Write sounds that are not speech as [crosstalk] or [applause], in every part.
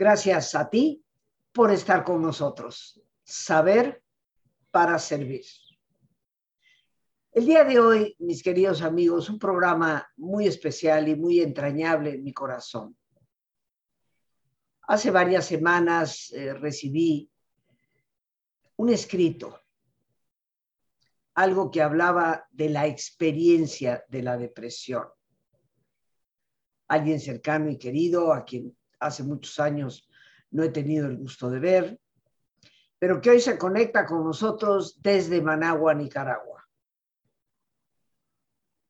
Gracias a ti por estar con nosotros. Saber para servir. El día de hoy, mis queridos amigos, un programa muy especial y muy entrañable en mi corazón. Hace varias semanas eh, recibí un escrito, algo que hablaba de la experiencia de la depresión. Alguien cercano y querido a quien hace muchos años no he tenido el gusto de ver, pero que hoy se conecta con nosotros desde Managua, Nicaragua.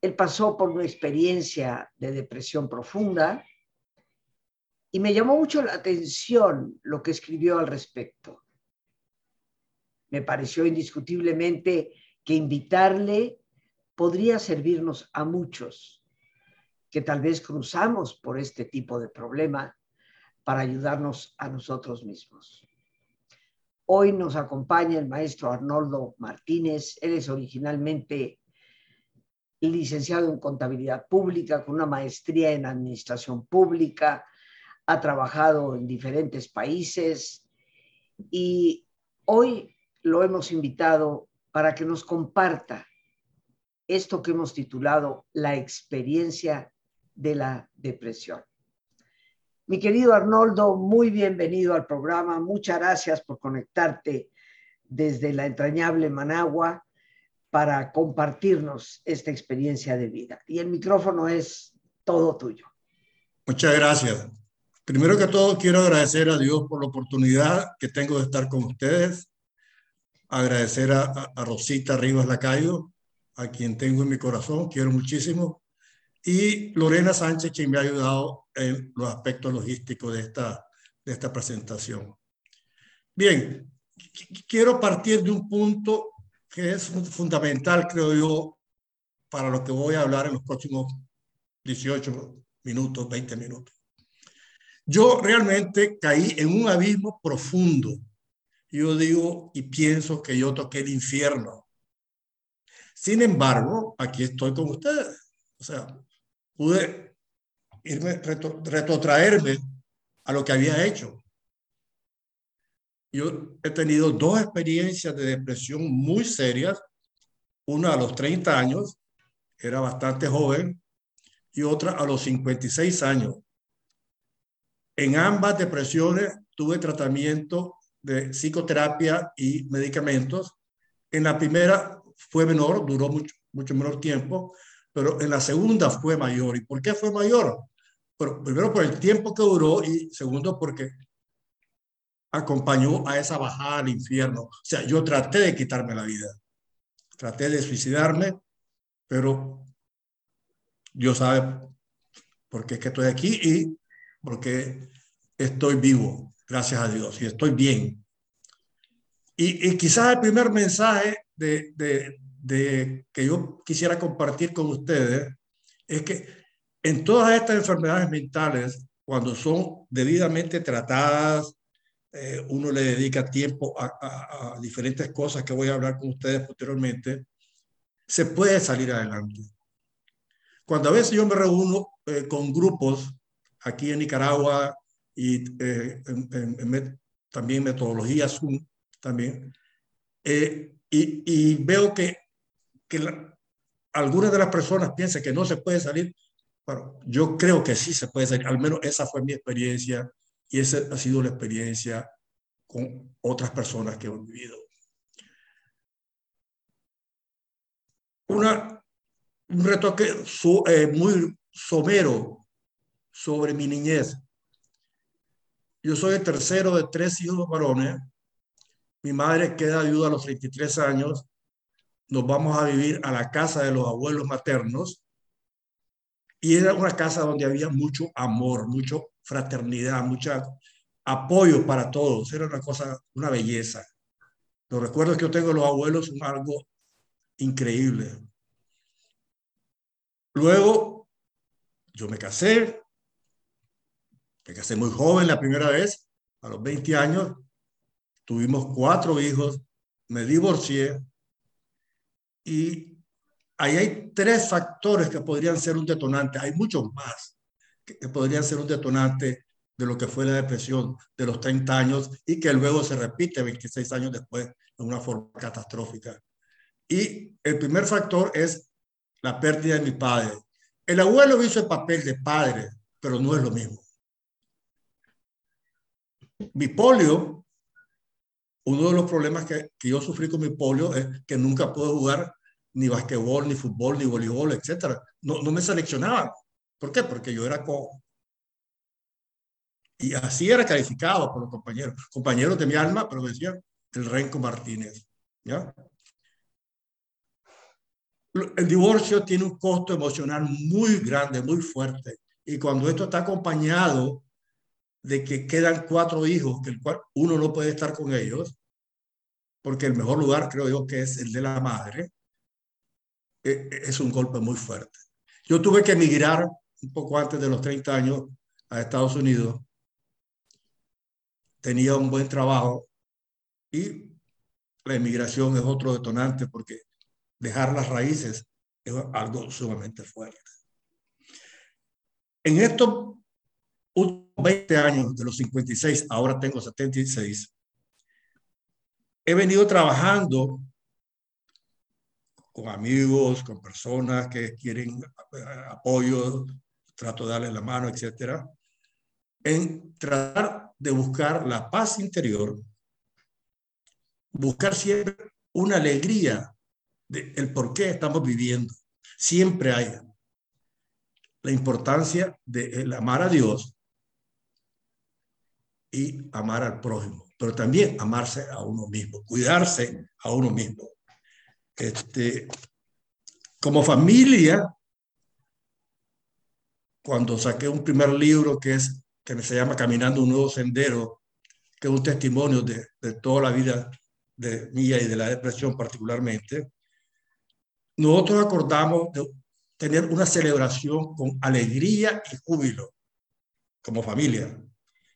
Él pasó por una experiencia de depresión profunda y me llamó mucho la atención lo que escribió al respecto. Me pareció indiscutiblemente que invitarle podría servirnos a muchos que tal vez cruzamos por este tipo de problema para ayudarnos a nosotros mismos. Hoy nos acompaña el maestro Arnoldo Martínez. Él es originalmente licenciado en contabilidad pública con una maestría en administración pública, ha trabajado en diferentes países y hoy lo hemos invitado para que nos comparta esto que hemos titulado La experiencia de la depresión. Mi querido Arnoldo, muy bienvenido al programa. Muchas gracias por conectarte desde la entrañable Managua para compartirnos esta experiencia de vida. Y el micrófono es todo tuyo. Muchas gracias. Primero que todo, quiero agradecer a Dios por la oportunidad que tengo de estar con ustedes. Agradecer a, Rosita Rivas Lacayo, a quien tengo en mi corazón, quiero muchísimo. Y Lorena Sánchez, quien me ha ayudado en los aspectos logísticos de esta, de esta presentación. Bien, quiero partir de un punto que es fundamental, creo yo, para lo que voy a hablar en los próximos 18 minutos, 20 minutos. Yo realmente caí en un abismo profundo. Yo digo y pienso que yo toqué el infierno. Sin embargo, aquí estoy con ustedes. O sea, pude irme, retrotraerme a lo que había hecho. Yo he tenido dos experiencias de depresión muy serias. Una a los 30 años, era bastante joven, y otra a los 56 años, en ambas depresiones tuve tratamiento de psicoterapia y medicamentos. En la primera fue menor, duró mucho, mucho menor tiempo, pero en la segunda fue mayor. ¿Y por qué fue mayor? primero por el tiempo que duró y segundo porque acompañó a esa bajada al infierno. O sea, yo traté de quitarme la vida, traté de suicidarme, pero Dios sabe por qué es que estoy aquí y porque estoy vivo, gracias a Dios, y estoy bien. Y, quizás el primer mensaje de, que yo quisiera compartir con ustedes es que en todas estas enfermedades mentales, cuando son debidamente tratadas, eh, uno le dedica tiempo a, diferentes cosas que voy a hablar con ustedes posteriormente, se puede salir adelante. Cuando a veces yo me reúno eh, con grupos aquí en Nicaragua y eh, también metodologías también, eh, y, y, veo que, que algunas de las personas piensan que no se puede salir, pero yo creo que sí se puede salir, al menos esa fue mi experiencia y esa ha sido la experiencia con otras personas que he vivido. Una, un retoque su, eh, muy somero sobre mi niñez. Yo soy el tercero de tres hijos varones. Mi madre queda ayuda a los 33 años. Nos vamos a vivir a la casa de los abuelos maternos. Y era una casa donde había mucho amor, mucho fraternidad, mucho apoyo para todos. Era una cosa, una belleza. Los recuerdos que yo tengo de los abuelos son algo increíble. Luego, yo me casé, me casé muy joven la primera vez, a los 20 años. Tuvimos cuatro hijos, me divorcié y ahí hay tres factores que podrían ser un detonante. Hay muchos más que podrían ser un detonante de lo que fue la depresión de los 30 años y que luego se repite 26 años después de una forma catastrófica. Y el primer factor es la pérdida de mi padre. El abuelo hizo el papel de padre, pero no es lo mismo. Mi polio, uno de los problemas que, que yo sufrí con mi polio es que nunca pude jugar ni basquetbol, ni fútbol, ni voleibol, etc. No, no me seleccionaban. ¿Por qué? Porque yo era cojo. Y así era calificado por los compañeros, compañeros de mi alma, pero decían el Renco Martínez. ¿ya? El divorcio tiene un costo emocional muy grande, muy fuerte. Y cuando esto está acompañado de que quedan cuatro hijos, que el cual uno no puede estar con ellos, porque el mejor lugar creo yo que es el de la madre, es un golpe muy fuerte. Yo tuve que emigrar un poco antes de los 30 años a Estados Unidos tenía un buen trabajo y la inmigración es otro detonante porque dejar las raíces es algo sumamente fuerte. En estos últimos 20 años, de los 56, ahora tengo 76, he venido trabajando con amigos, con personas que quieren apoyo, trato de darles la mano, etcétera, en tratar de buscar la paz interior, buscar siempre una alegría del el por qué estamos viviendo. Siempre hay la importancia de amar a Dios y amar al prójimo, pero también amarse a uno mismo, cuidarse a uno mismo. Este, como familia, cuando saqué un primer libro que es que se llama Caminando un nuevo sendero, que es un testimonio de, de toda la vida de mía y de la depresión particularmente, nosotros acordamos de tener una celebración con alegría y júbilo como familia,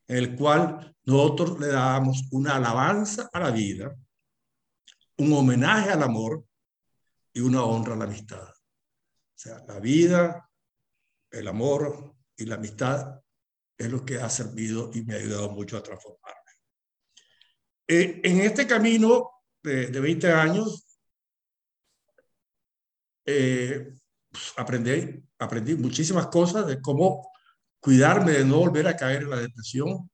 en el cual nosotros le dábamos una alabanza a la vida, un homenaje al amor y una honra la amistad. O sea, la vida, el amor y la amistad es lo que ha servido y me ha ayudado mucho a transformarme. Eh, en este camino de, de 20 años, eh, pues, aprendí, aprendí muchísimas cosas de cómo cuidarme de no volver a caer en la depresión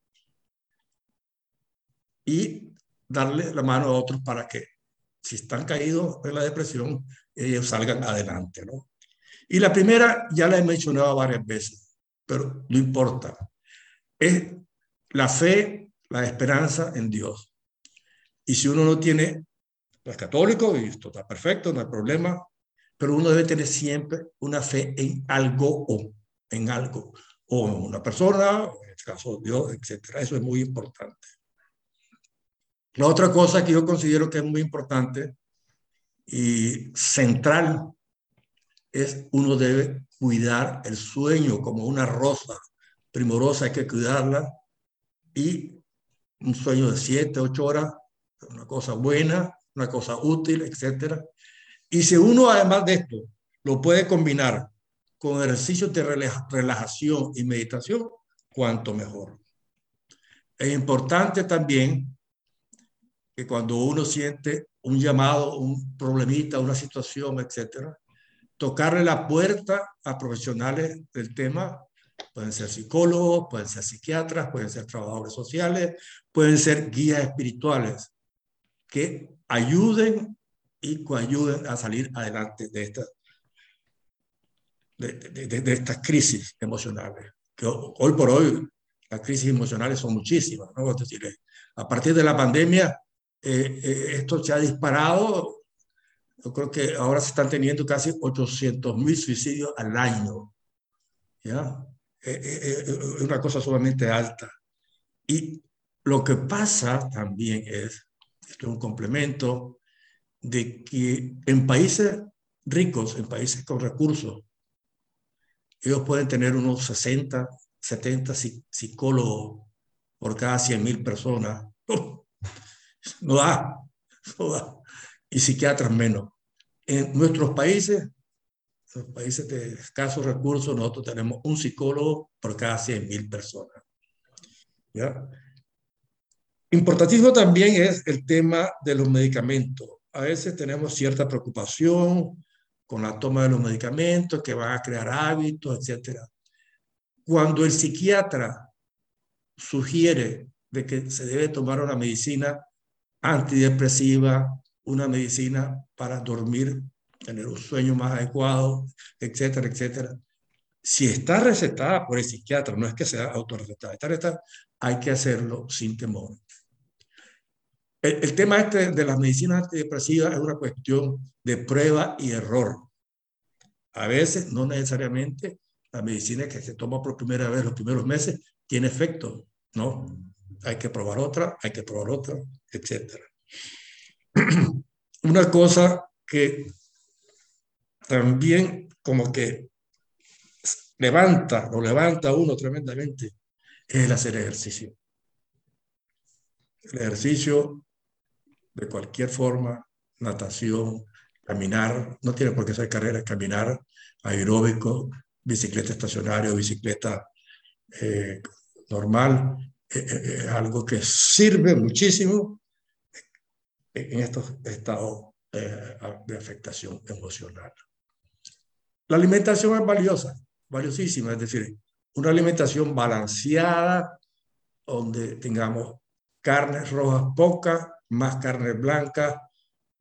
y darle la mano a otros para que si están caídos en la depresión, ellos salgan adelante, ¿no? Y la primera ya la he mencionado varias veces, pero no importa es la fe, la esperanza en Dios. Y si uno no tiene, es católico, y esto está perfecto, no hay problema, pero uno debe tener siempre una fe en algo o en algo, o en una persona, en este caso Dios, etc. Eso es muy importante. La otra cosa que yo considero que es muy importante y central es uno debe cuidar el sueño como una rosa primorosa, hay que cuidarla. Y un sueño de siete, ocho horas, una cosa buena, una cosa útil, etc. Y si uno, además de esto, lo puede combinar con ejercicios de relajación y meditación, cuanto mejor. Es importante también que cuando uno siente un llamado, un problemita, una situación, etcétera, tocarle la puerta a profesionales del tema Pueden ser psicólogos, pueden ser psiquiatras, pueden ser trabajadores sociales, pueden ser guías espirituales que ayuden y coayuden a salir adelante de estas de, de, estas crisis emocionales. Que hoy por hoy las crisis emocionales son muchísimas. ¿no? decir, a partir de la pandemia, eh, eh, esto se ha disparado. Yo creo que ahora se están teniendo casi 800 mil suicidios al año. ¿ya? es eh, eh, eh, una cosa sumamente alta. Y lo que pasa también es, esto es un complemento, de que en países ricos, en países con recursos, ellos pueden tener unos 60, 70 psicólogos por cada 100 mil personas. No da, no da. Y psiquiatras menos. En nuestros países los países de escasos recursos, nosotros tenemos un psicólogo por cada 100 mil personas. ¿ya? Importantísimo también es el tema de los medicamentos. A veces tenemos cierta preocupación con la toma de los medicamentos que van a crear hábitos, etc. Cuando el psiquiatra sugiere de que se debe tomar una medicina antidepresiva, una medicina para dormir, tener un sueño más adecuado, etcétera, etcétera. Si está recetada por el psiquiatra, no es que sea autorrecetada, está recetada, hay que hacerlo sin temor. El, tema este de las medicinas antidepresivas es una cuestión de prueba y error. A veces, no necesariamente, la medicina que se toma por primera vez los primeros meses tiene efecto, ¿no? Hay que probar otra, hay que probar otra, etc. Una cosa que también como que levanta, lo levanta uno tremendamente, es el hacer ejercicio. El ejercicio de cualquier forma, natación, caminar, no tiene por qué ser carrera, caminar, aeróbico, bicicleta estacionaria, bicicleta eh, normal, eh, eh, algo que sirve muchísimo en estos estados de afectación emocional. La alimentación es valiosa, valiosísima, es decir, una alimentación balanceada, donde tengamos carnes rojas pocas, más carne blanca,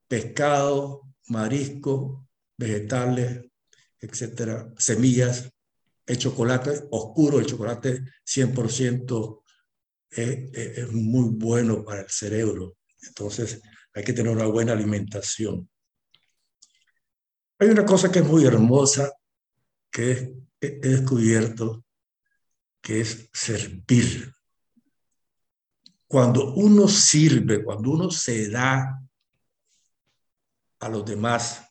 pescado, marisco, vegetales, etcétera, semillas, el chocolate oscuro, el chocolate 100% es, es muy bueno para el cerebro. Entonces hay que tener una buena alimentación. Hay una cosa que es muy hermosa que he descubierto, que es servir. Cuando uno sirve, cuando uno se da a los demás,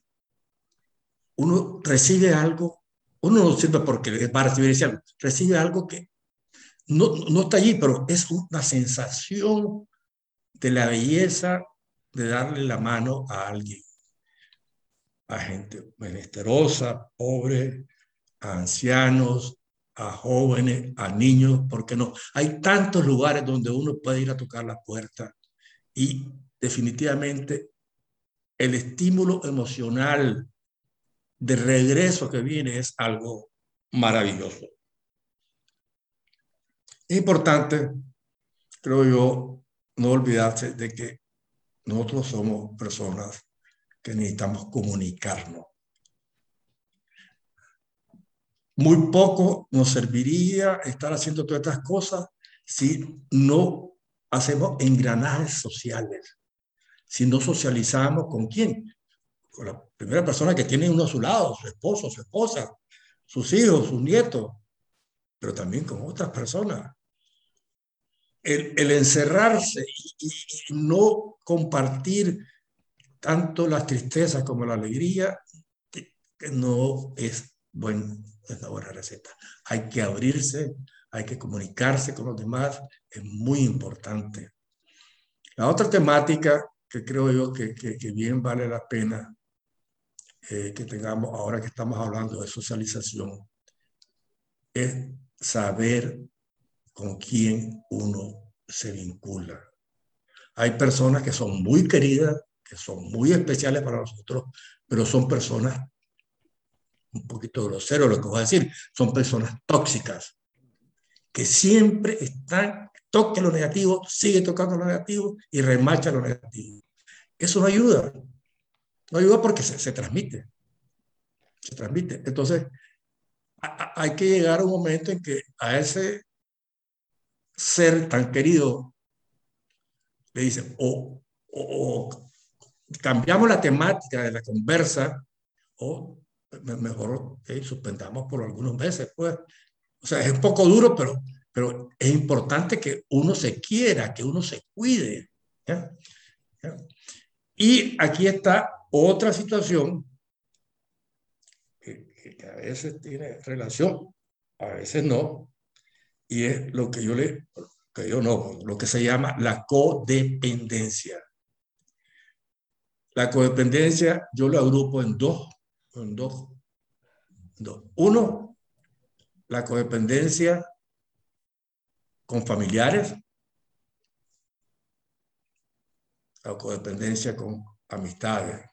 uno recibe algo, uno no sirve porque va a recibir algo, recibe algo que no, no está allí, pero es una sensación de la belleza de darle la mano a alguien, a gente menesterosa, pobre, a ancianos, a jóvenes, a niños, porque no? Hay tantos lugares donde uno puede ir a tocar la puerta y definitivamente el estímulo emocional de regreso que viene es algo maravilloso. Es importante, creo yo, no olvidarse de que nosotros somos personas que necesitamos comunicarnos. Muy poco nos serviría estar haciendo todas estas cosas si no hacemos engranajes sociales, si no socializamos con quién, con la primera persona que tiene uno a su lado, su esposo, su esposa, sus hijos, sus nietos, pero también con otras personas. El, encerrarse y, y, no compartir tanto la tristeza como la alegría que, que no es buen es la buena receta. Hay que abrirse, hay que comunicarse con los demás, es muy importante. La otra temática que creo yo que, que, bien vale la pena eh, que tengamos ahora que estamos hablando de socialización es saber con quién uno se vincula. Hay personas que son muy queridas, que son muy especiales para nosotros, pero son personas un poquito grosero lo que voy a decir, son personas tóxicas, que siempre están, toque lo negativo, sigue tocando lo negativo y remacha lo negativo. Eso no ayuda. No ayuda porque se transmite. Se transmite. Entonces, hay que llegar a un momento en que a ese ser tan querido le dicen, o, o cambiamos la temática de la conversa, o mejor suspendamos por algunos meses, pues. O sea, es un poco duro, pero, pero es importante que uno se quiera, que uno se cuide. Y aquí está otra situación que, que, a veces tiene relación, a veces no, y es lo que yo le, que yo no, lo que se llama la codependencia. La codependencia yo lo agrupo en dos dos, dos. Uno, la codependencia con familiares, la codependencia con amistades.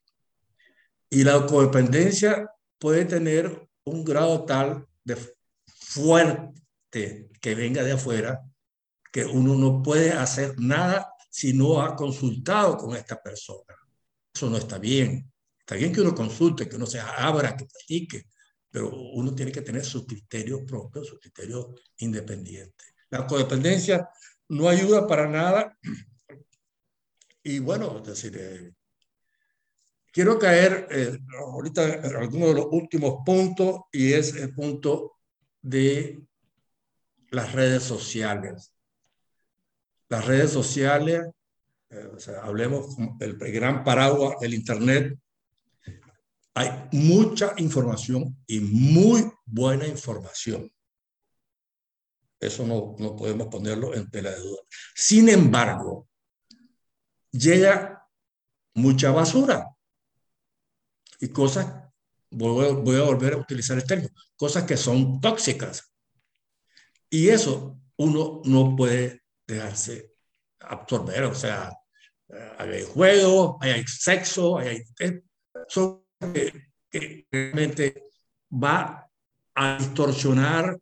Y la codependencia puede tener un grado tal de fuerte que venga de afuera que uno no puede hacer nada si no ha consultado con esta persona. Eso no está bien. Está bien que uno consulte, que uno se abra, que practique, pero uno tiene que tener sus criterios propios, sus criterios independientes. La codependencia no ayuda para nada. Y bueno, es decir, eh, quiero caer eh, ahorita en alguno de los últimos puntos y es el punto de las redes sociales. Las redes sociales, eh, hablemos del gran paraguas del Internet, hay mucha información y muy buena información. Eso no, no podemos ponerlo en tela de duda. Sin embargo, llega mucha basura y cosas, voy, voy a volver a utilizar el término, cosas que son tóxicas. Y eso uno no puede dejarse absorber, o sea, hay juego, hay sexo, hay, son que, realmente va a distorsionar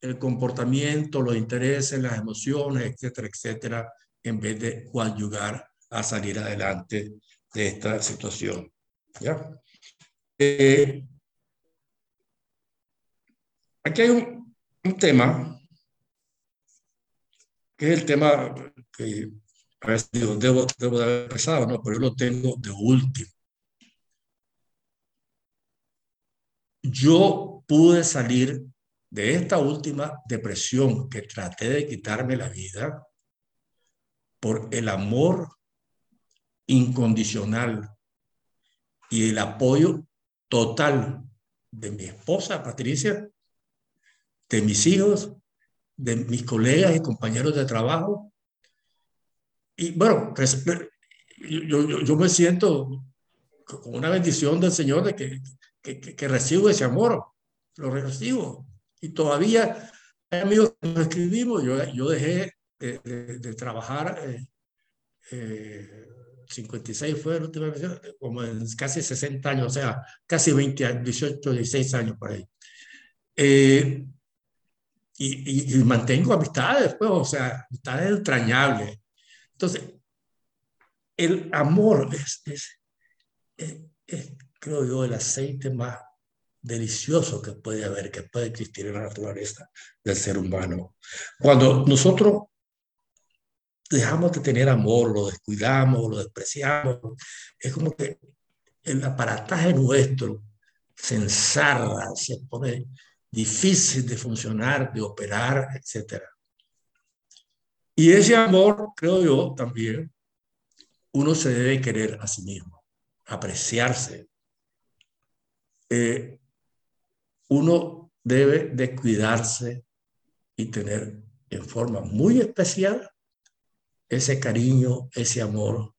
el comportamiento, los intereses, las emociones, etcétera, etcétera, en vez de ayudar a salir adelante de esta situación. ¿ya? Eh, aquí hay un, un, tema, es el tema que a veces digo, debo, debo de haber empezado, ¿no? pero yo lo tengo de último. yo pude salir de esta última depresión que traté de quitarme la vida por el amor incondicional y el apoyo total de mi esposa Patricia, de mis hijos, de mis colegas y compañeros de trabajo. Y bueno, pues, yo, yo me siento con una bendición del Señor de que que, recibo ese amor, lo recibo. Y todavía amigos que nos escribimos, yo, yo dejé de, trabajar, 56 eh, eh, fue la última vez, como en casi 60 años, o sea, casi 20, 18, 16 años por ahí. Eh, y, mantengo amistades, pues, o sea, amistades entrañables. Entonces, el amor es, es, es, creo yo, el aceite más delicioso que puede haber, que puede existir en la naturaleza del ser humano. Cuando nosotros dejamos de tener amor, lo descuidamos, lo despreciamos, es como que el aparataje nuestro se ensarda, se pone difícil de funcionar, de operar, etc. Y ese amor, creo yo, también, uno se debe querer a sí mismo, apreciarse, eh, uno debe de cuidarse y tener en forma muy especial ese cariño, ese amor,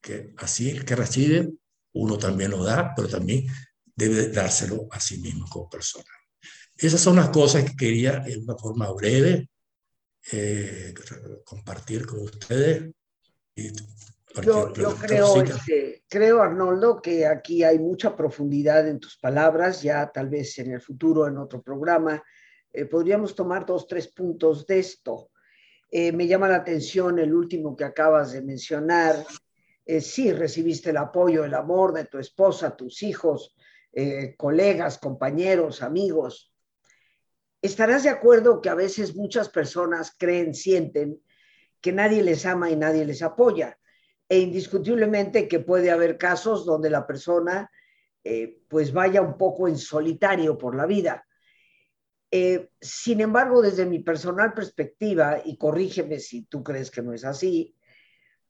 que así el que recibe, uno también lo da, pero también debe dárselo a sí mismo como persona. Esas son las cosas que quería en una forma breve eh, compartir con ustedes. Y yo, creo, este, creo, Arnoldo, que aquí hay mucha profundidad en tus palabras, ya tal vez en el futuro, en otro programa, eh, podríamos tomar dos, tres puntos de esto. Eh, me llama la atención el último que acabas de mencionar. Eh, sí, recibiste el apoyo, el amor de tu esposa, tus hijos, colegas, compañeros, amigos. ¿Estarás de acuerdo que a veces muchas personas creen, sienten que nadie les ama y nadie les apoya? e indiscutiblemente que puede haber casos donde la persona eh, pues vaya un poco en solitario por la vida. Eh, sin embargo, desde mi personal perspectiva, y corrígeme si tú crees que no es así,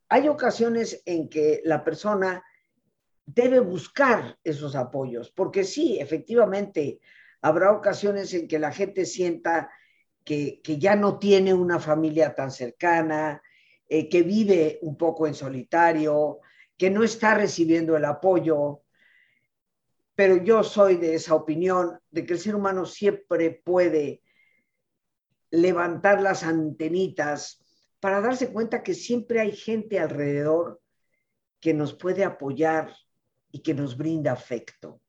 hay ocasiones en que la persona debe buscar esos apoyos, porque sí, efectivamente, habrá ocasiones en que la gente sienta que, que ya no tiene una familia tan cercana, eh, que vive un poco en solitario, que no está recibiendo el apoyo, pero yo soy de esa opinión de que el ser humano siempre puede levantar las antenitas para darse cuenta que siempre hay gente alrededor que nos puede apoyar y que nos brinda afecto.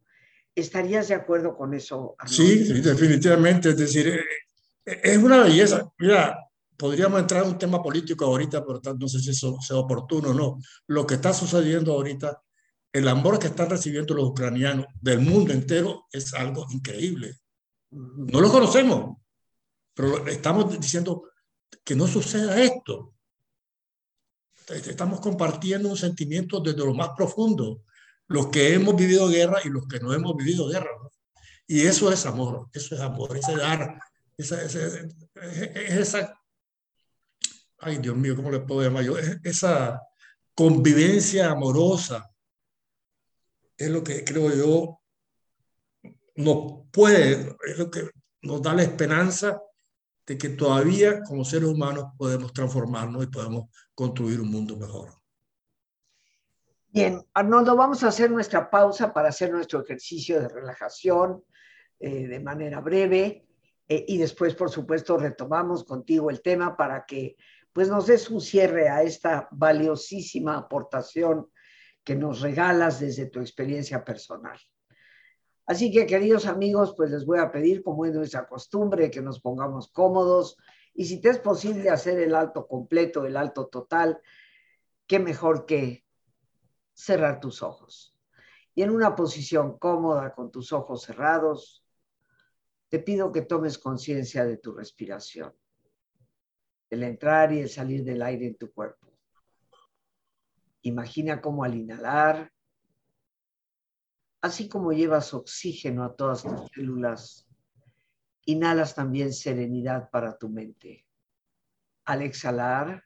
¿Estarías de acuerdo con eso? Sí, definitivamente. Es decir, eh, es una belleza. Mira, podríamos entrar en un tema político ahorita, pero no sé si eso sea oportuno o no. Lo que está sucediendo ahorita, el amor que están recibiendo los ucranianos del mundo entero es algo increíble. No lo conocemos, pero estamos diciendo que no suceda esto. Estamos compartiendo un sentimiento desde lo más profundo, los que hemos vivido guerra y los que no hemos vivido guerra. Y eso es amor, eso es amor, ese dar, esa, esa, esa ay Dios mío, ¿cómo le puedo llamar yo? Esa convivencia amorosa es lo que creo yo nos puede, es lo que nos da la esperanza de que todavía como seres humanos podemos transformarnos y podemos construir un mundo mejor. Bien, Arnoldo, vamos a hacer nuestra pausa para hacer nuestro ejercicio de relajación eh, de manera breve eh, y después, por supuesto, retomamos contigo el tema para que pues nos des un cierre a esta valiosísima aportación que nos regalas desde tu experiencia personal. Así que, queridos amigos, pues les voy a pedir, como es nuestra costumbre, que nos pongamos cómodos y si te es posible hacer el alto completo, el alto total, qué mejor que cerrar tus ojos. Y en una posición cómoda, con tus ojos cerrados, te pido que tomes conciencia de tu respiración, el entrar y el salir del aire en tu cuerpo. Imagina cómo al inhalar Así como llevas oxígeno a todas tus células, inhalas también serenidad para tu mente. Al exhalar,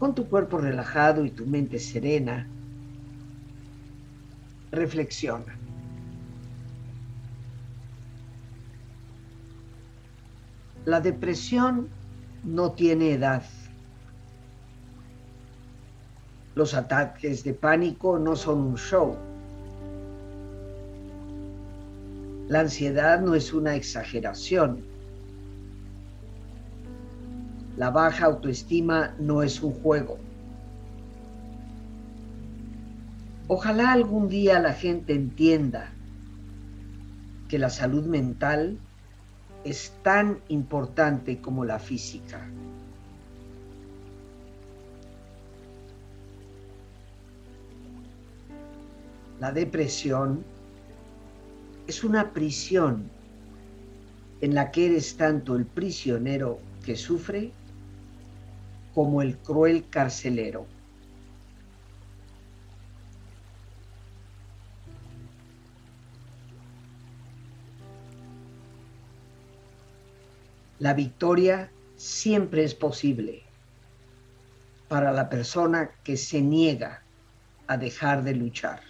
Con tu cuerpo relajado y tu mente serena, reflexiona. La depresión no tiene edad. Los ataques de pánico no son un show. La ansiedad no es una exageración. La baja autoestima no es un juego. Ojalá algún día la gente entienda que la salud mental es tan importante como la física. La depresión es una prisión en la que eres tanto el prisionero que sufre como el cruel carcelero. La victoria siempre es posible para la persona que se niega a dejar de luchar.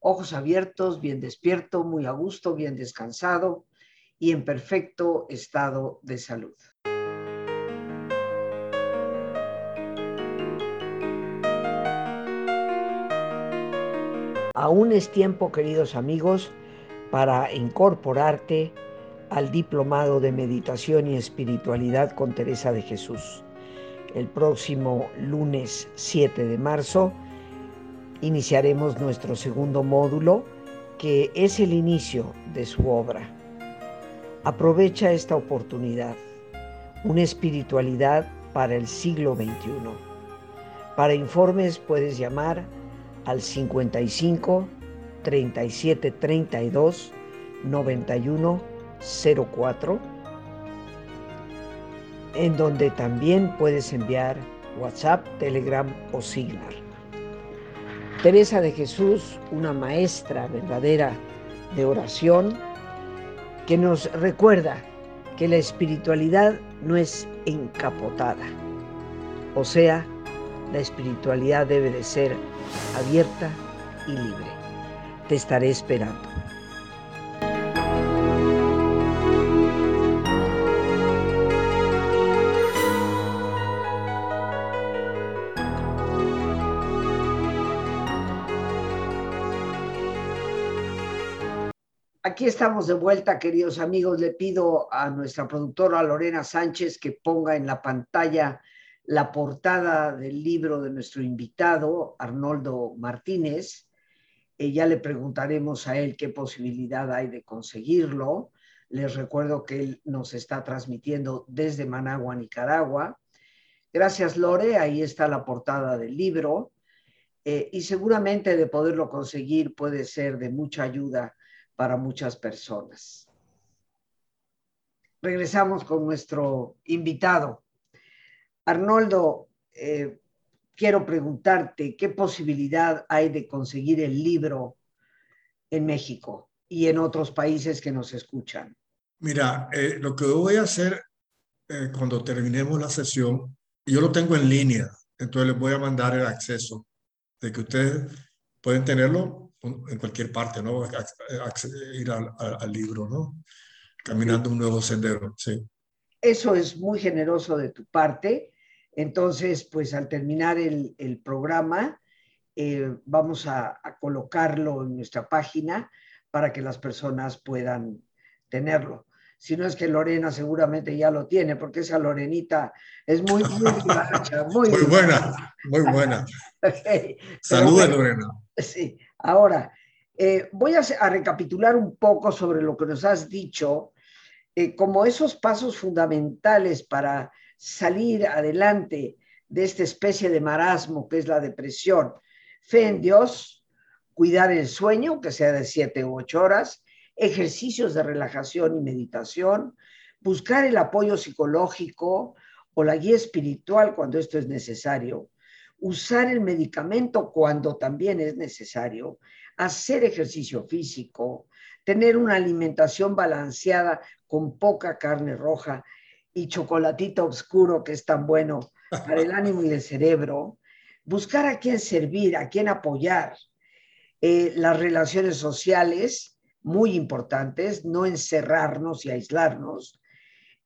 ojos abiertos, bien despierto, muy a gusto, bien descansado y en perfecto estado de salud. Aún es tiempo, queridos amigos, para incorporarte al Diplomado de Meditación y Espiritualidad con Teresa de Jesús. El próximo lunes 7 de marzo iniciaremos nuestro segundo módulo, que es el inicio de su obra. Aprovecha esta oportunidad, una espiritualidad para el siglo XXI. Para informes puedes llamar al 55 37 32 91 04, en donde también puedes enviar WhatsApp, Telegram o Signal. Teresa de Jesús, una maestra verdadera de oración, que nos recuerda que la espiritualidad no es encapotada, o sea, la espiritualidad debe de ser abierta y libre. Te estaré esperando. Estamos de vuelta, queridos amigos. Le pido a nuestra productora Lorena Sánchez que ponga en la pantalla la portada del libro de nuestro invitado, Arnoldo Martínez. Eh, ya le preguntaremos a él qué posibilidad hay de conseguirlo. Les recuerdo que él nos está transmitiendo desde Managua, Nicaragua. Gracias, Lore. Ahí está la portada del libro. Eh, y seguramente de poderlo conseguir puede ser de mucha ayuda para muchas personas. Regresamos con nuestro invitado. Arnoldo, eh, quiero preguntarte qué posibilidad hay de conseguir el libro en México y en otros países que nos escuchan. Mira, eh, lo que voy a hacer eh, cuando terminemos la sesión, yo lo tengo en línea, entonces les voy a mandar el acceso de que ustedes pueden tenerlo en cualquier parte, ¿no? Ir al, al libro, ¿no? Caminando un nuevo sendero, sí. Eso es muy generoso de tu parte. Entonces, pues al terminar el, programa, eh, vamos a, colocarlo en nuestra página para que las personas puedan tenerlo. Si no es que Lorena seguramente ya lo tiene, porque esa Lorenita es muy, [laughs] muy, muy, muy buena, muy buena. Saludos, Lorena. Sí, ahora, eh, voy a, recapitular un poco sobre lo que nos has dicho, eh, como esos pasos fundamentales para salir adelante de esta especie de marasmo que es la depresión. Fe en Dios, cuidar el sueño, que sea de siete u ocho horas, ejercicios de relajación y meditación, buscar el apoyo psicológico o la guía espiritual cuando esto es necesario, usar el medicamento cuando también es necesario, hacer ejercicio físico, tener una alimentación balanceada con poca carne roja y chocolatito oscuro que es tan bueno para el ánimo y el cerebro, buscar a quién servir, a quién apoyar, eh, las relaciones sociales, muy importantes, no encerrarnos y aislarnos,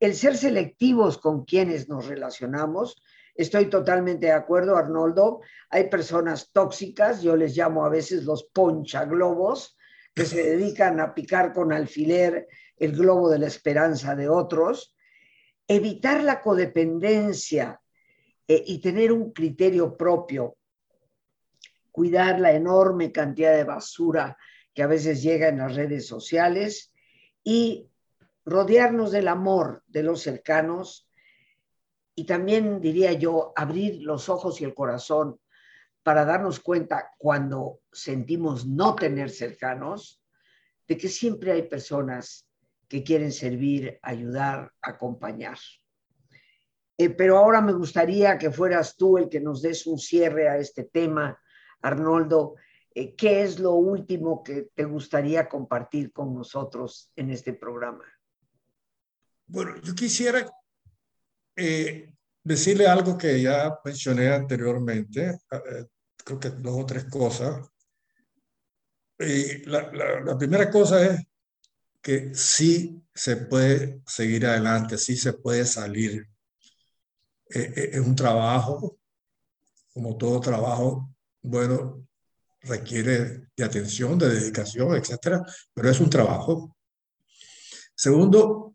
el ser selectivos con quienes nos relacionamos. Estoy totalmente de acuerdo, Arnoldo. Hay personas tóxicas, yo les llamo a veces los ponchaglobos, que se dedican a picar con alfiler el globo de la esperanza de otros. Evitar la codependencia eh, y tener un criterio propio, cuidar la enorme cantidad de basura que a veces llega en las redes sociales. Y rodearnos del amor de los cercanos y también diría yo abrir los ojos y el corazón para darnos cuenta cuando sentimos no tener cercanos de que siempre hay personas que quieren servir, ayudar, acompañar. Eh, pero ahora me gustaría que fueras tú el que nos des un cierre a este tema, Arnoldo. Eh, ¿Qué es lo último que te gustaría compartir con nosotros en este programa? Bueno, yo quisiera eh, decirle algo que ya mencioné anteriormente, creo que dos o tres cosas. la, la primera cosa es que sí se puede seguir adelante, sí se puede salir. Eh, eh, es un trabajo, como todo trabajo, bueno, requiere de atención, de dedicación, etcétera, pero es un trabajo. Segundo, la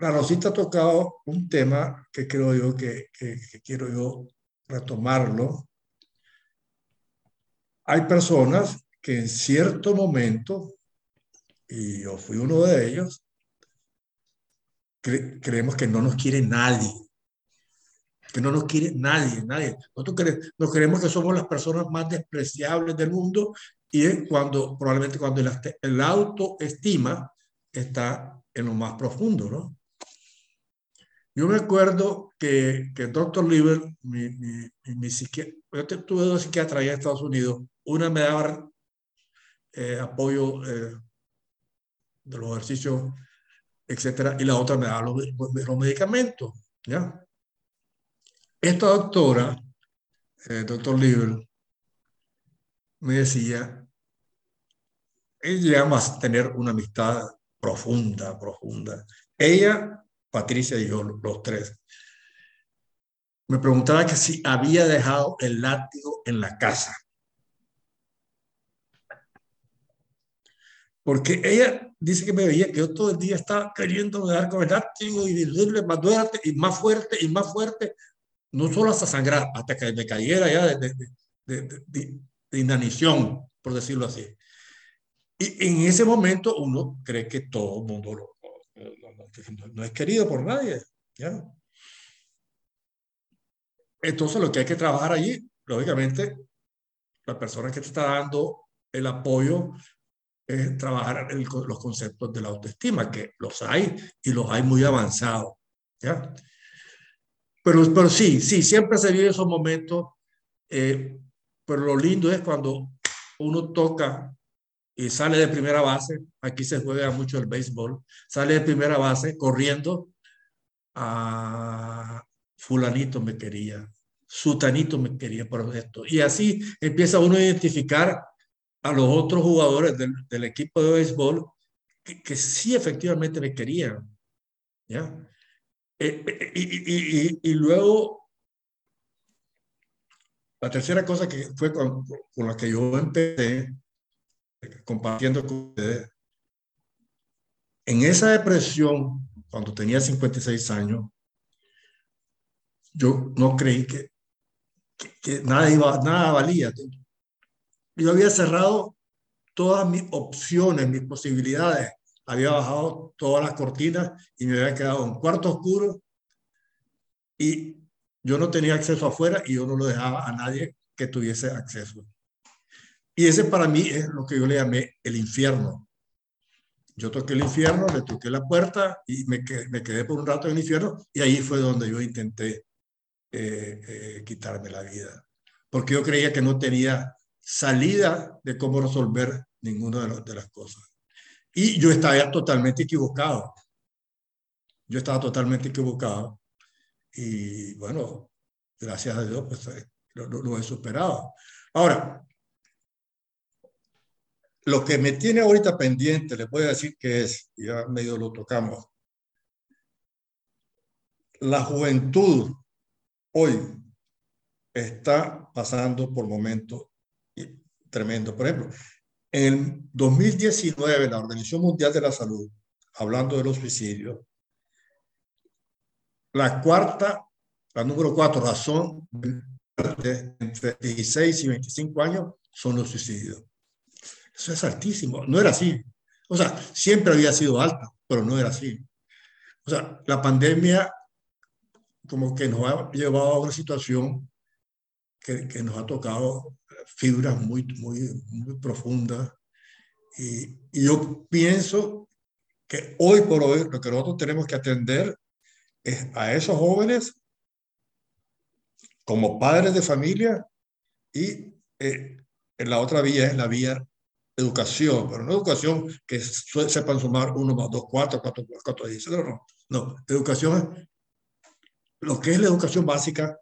Rosita ha tocado un tema que creo yo que, que quiero yo retomarlo, hay personas que en cierto momento, y yo fui uno de ellos, creemos que no nos quiere nadie, que no nos quiere nadie, nadie. Nosotros nos creemos que somos las personas más despreciables del mundo y es cuando, probablemente cuando el, el autoestima está en lo más profundo, ¿no? Yo me acuerdo que, que el doctor Lieber, mi, mi, mi, psiquiatra, yo tuve dos psiquiatras allá en Estados Unidos, una me daba eh, apoyo eh, de los ejercicios, etcétera, y la otra me daba los, medicamentos, ¿ya? Esta doctora, el doctor Lieber, me decía, llegamos a tener una amistad profunda, profunda. Ella, Patricia y yo, los tres, me preguntaba que si había dejado el látigo en la casa. Porque ella dice que me veía que yo todo el día estaba queriendo dar con el látigo y decirle más fuerte y más fuerte y más fuerte, no solo hasta sangrar, hasta que me cayera ya de, de, de, inanición, por decirlo así. Y en ese momento uno cree que todo el mundo lo, [laughs] no es querido por nadie. ¿ya? Entonces lo que hay que trabajar allí, lógicamente, la persona que te está dando el apoyo es trabajar los conceptos de la autoestima, que los hay y los hay muy avanzados. Pero, pero sí, sí, siempre se vive esos momentos, eh, pero lo lindo es cuando uno toca y sale de primera base, aquí se juega mucho el béisbol, sale de primera base corriendo a fulanito me quería, sutanito me quería por esto. Y así empieza uno a identificar a los otros jugadores del, equipo de béisbol que, que, sí efectivamente me querían. ¿ya? Eh, eh, y, luego, la tercera cosa que fue con, con la que yo empecé compartiendo con ustedes, en esa depresión, cuando tenía 56 años, yo no creí que, nada, iba, nada valía. Yo había cerrado todas mis opciones, mis posibilidades. Había bajado todas las cortinas y me había quedado en cuarto oscuro y yo no tenía acceso afuera y yo no lo dejaba a nadie que tuviese acceso. Y ese para mí es lo que yo le llamé el infierno. Yo toqué el infierno, le toqué la puerta y me quedé, me quedé por un rato en el infierno y ahí fue donde yo intenté eh, eh, quitarme la vida. Porque yo creía que no tenía salida de cómo resolver ninguna de, de las cosas. Y yo estaba totalmente equivocado. Yo estaba totalmente equivocado. Y bueno, gracias a Dios, pues lo, lo, lo he superado. Ahora, lo que me tiene ahorita pendiente, le a decir que es, ya medio lo tocamos. La juventud hoy está pasando por momentos tremendos. Por ejemplo, en 2019, la Organización Mundial de la Salud, hablando de los suicidios, la cuarta, la número cuatro razón de entre 16 y 25 años son los suicidios. Eso es altísimo. No era así. O sea, siempre había sido alta, pero no era así. O sea, la pandemia como que nos ha llevado a una situación que, que nos ha tocado fibras muy, muy, muy profundas. Y, y yo pienso que hoy por hoy lo que nosotros tenemos que atender es a esos jóvenes como padres de familia y eh, en la otra vía es la vía educación, pero no educación que sepan sumar uno más dos, cuatro, cuatro, cuatro, diez. No, no. Educación es lo que es la educación básica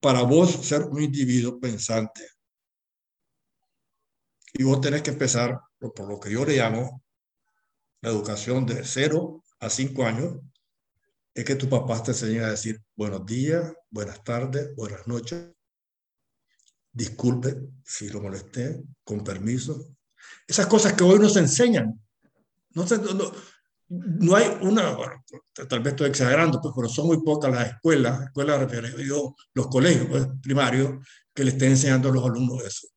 para vos ser un individuo pensante. Y vos tenés que empezar por, lo que yo le llamo la educación de cero a cinco años, es que tu papá te enseñe a decir buenos días, buenas tardes, buenas noches, disculpe si lo molesté, con permiso, esas cosas que hoy nos enseñan. No, no, no hay una, tal vez estoy exagerando, pues, pero son muy pocas las escuelas, escuelas referidas, los colegios pues, primarios, que le estén enseñando a los alumnos eso.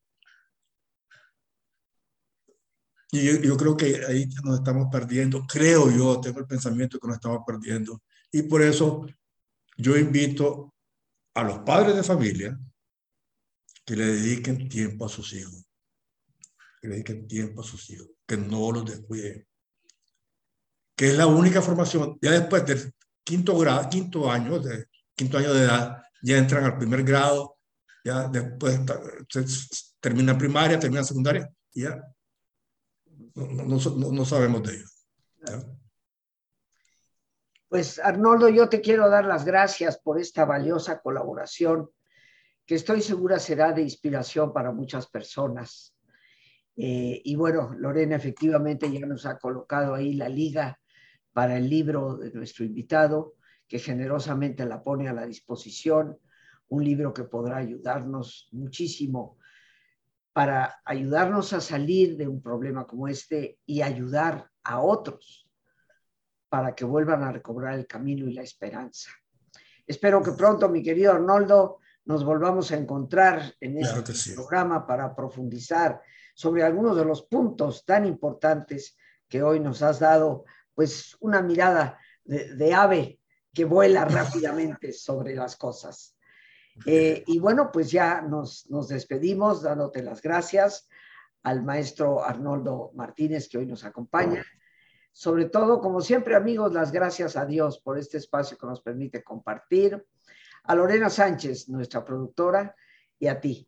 Y yo, yo, creo que ahí nos estamos perdiendo, creo yo, tengo el pensamiento que nos estamos perdiendo. Y por eso yo invito a los padres de familia que le dediquen tiempo a sus hijos, que dediquen tiempo a sus hijos, que no los descuiden, que es la única formación, ya después del quinto grado, quinto año, de, quinto año de edad, ya entran al primer grado, ya después termina primaria, termina secundaria, y ya no, sabemos de ellos. Pues Arnoldo, yo te quiero dar las gracias por esta valiosa colaboración que estoy segura será de inspiración para muchas personas. Eh, y bueno, Lorena efectivamente ya nos ha colocado ahí la liga para el libro de nuestro invitado, que generosamente la pone a la disposición, un libro que podrá ayudarnos muchísimo para ayudarnos a salir de un problema como este y ayudar a otros para que vuelvan a recobrar el camino y la esperanza. Espero que pronto, mi querido Arnoldo, nos volvamos a encontrar en este programa para profundizar sobre algunos de los puntos tan importantes que hoy nos has dado, pues una mirada de ave que vuela [laughs] rápidamente sobre las cosas. Eh, y bueno, pues ya nos, nos despedimos dándote las gracias al maestro Arnoldo Martínez que hoy nos acompaña. Sobre todo, como siempre, amigos, las gracias a Dios por este espacio que nos permite compartir. A Lorena Sánchez, nuestra productora, y a ti,